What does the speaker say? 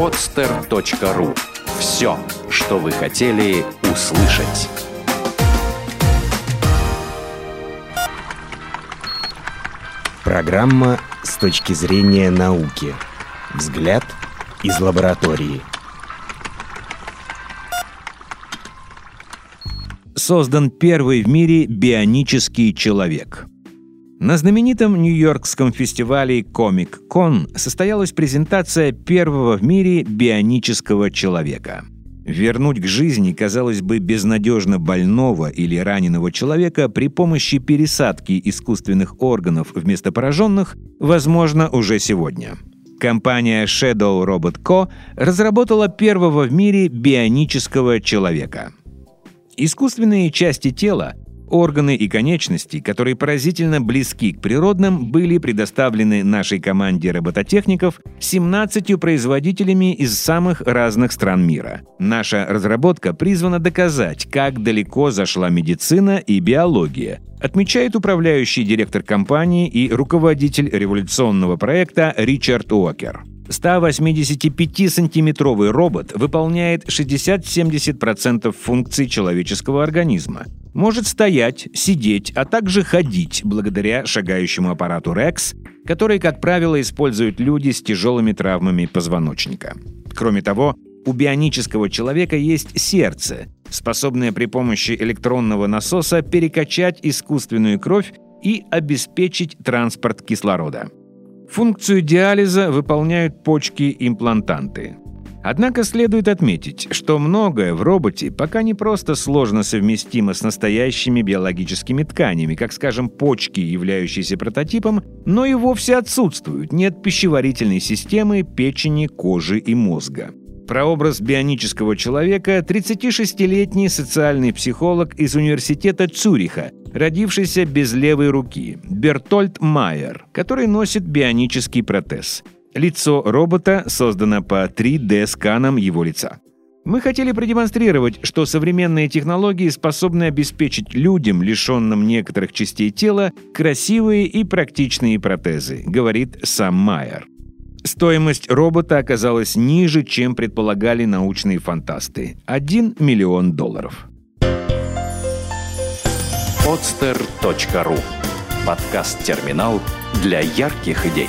podster.ru Все, что вы хотели услышать. Программа с точки зрения науки. Взгляд из лаборатории. Создан первый в мире бионический человек. На знаменитом Нью-Йоркском фестивале Con состоялась презентация первого в мире бионического человека. Вернуть к жизни, казалось бы, безнадежно больного или раненого человека при помощи пересадки искусственных органов вместо пораженных возможно уже сегодня. Компания Shadow Robot Co. разработала первого в мире бионического человека. Искусственные части тела Органы и конечности, которые поразительно близки к природным, были предоставлены нашей команде робототехников 17 производителями из самых разных стран мира. Наша разработка призвана доказать, как далеко зашла медицина и биология, отмечает управляющий директор компании и руководитель революционного проекта Ричард Уокер. 185-сантиметровый робот выполняет 60-70% функций человеческого организма. Может стоять, сидеть, а также ходить благодаря шагающему аппарату REX, который, как правило, используют люди с тяжелыми травмами позвоночника. Кроме того, у бионического человека есть сердце, способное при помощи электронного насоса перекачать искусственную кровь и обеспечить транспорт кислорода. Функцию диализа выполняют почки-имплантанты. Однако следует отметить, что многое в роботе пока не просто сложно совместимо с настоящими биологическими тканями, как, скажем, почки, являющиеся прототипом, но и вовсе отсутствуют, нет пищеварительной системы, печени, кожи и мозга. Прообраз бионического человека 36-летний социальный психолог из университета Цюриха, родившийся без левой руки, Бертольд Майер, который носит бионический протез. Лицо робота создано по 3D-сканам его лица. Мы хотели продемонстрировать, что современные технологии способны обеспечить людям, лишенным некоторых частей тела, красивые и практичные протезы, говорит сам Майер. Стоимость робота оказалась ниже, чем предполагали научные фантасты – 1 миллион долларов. podster.ru Подкаст-терминал для ярких идей.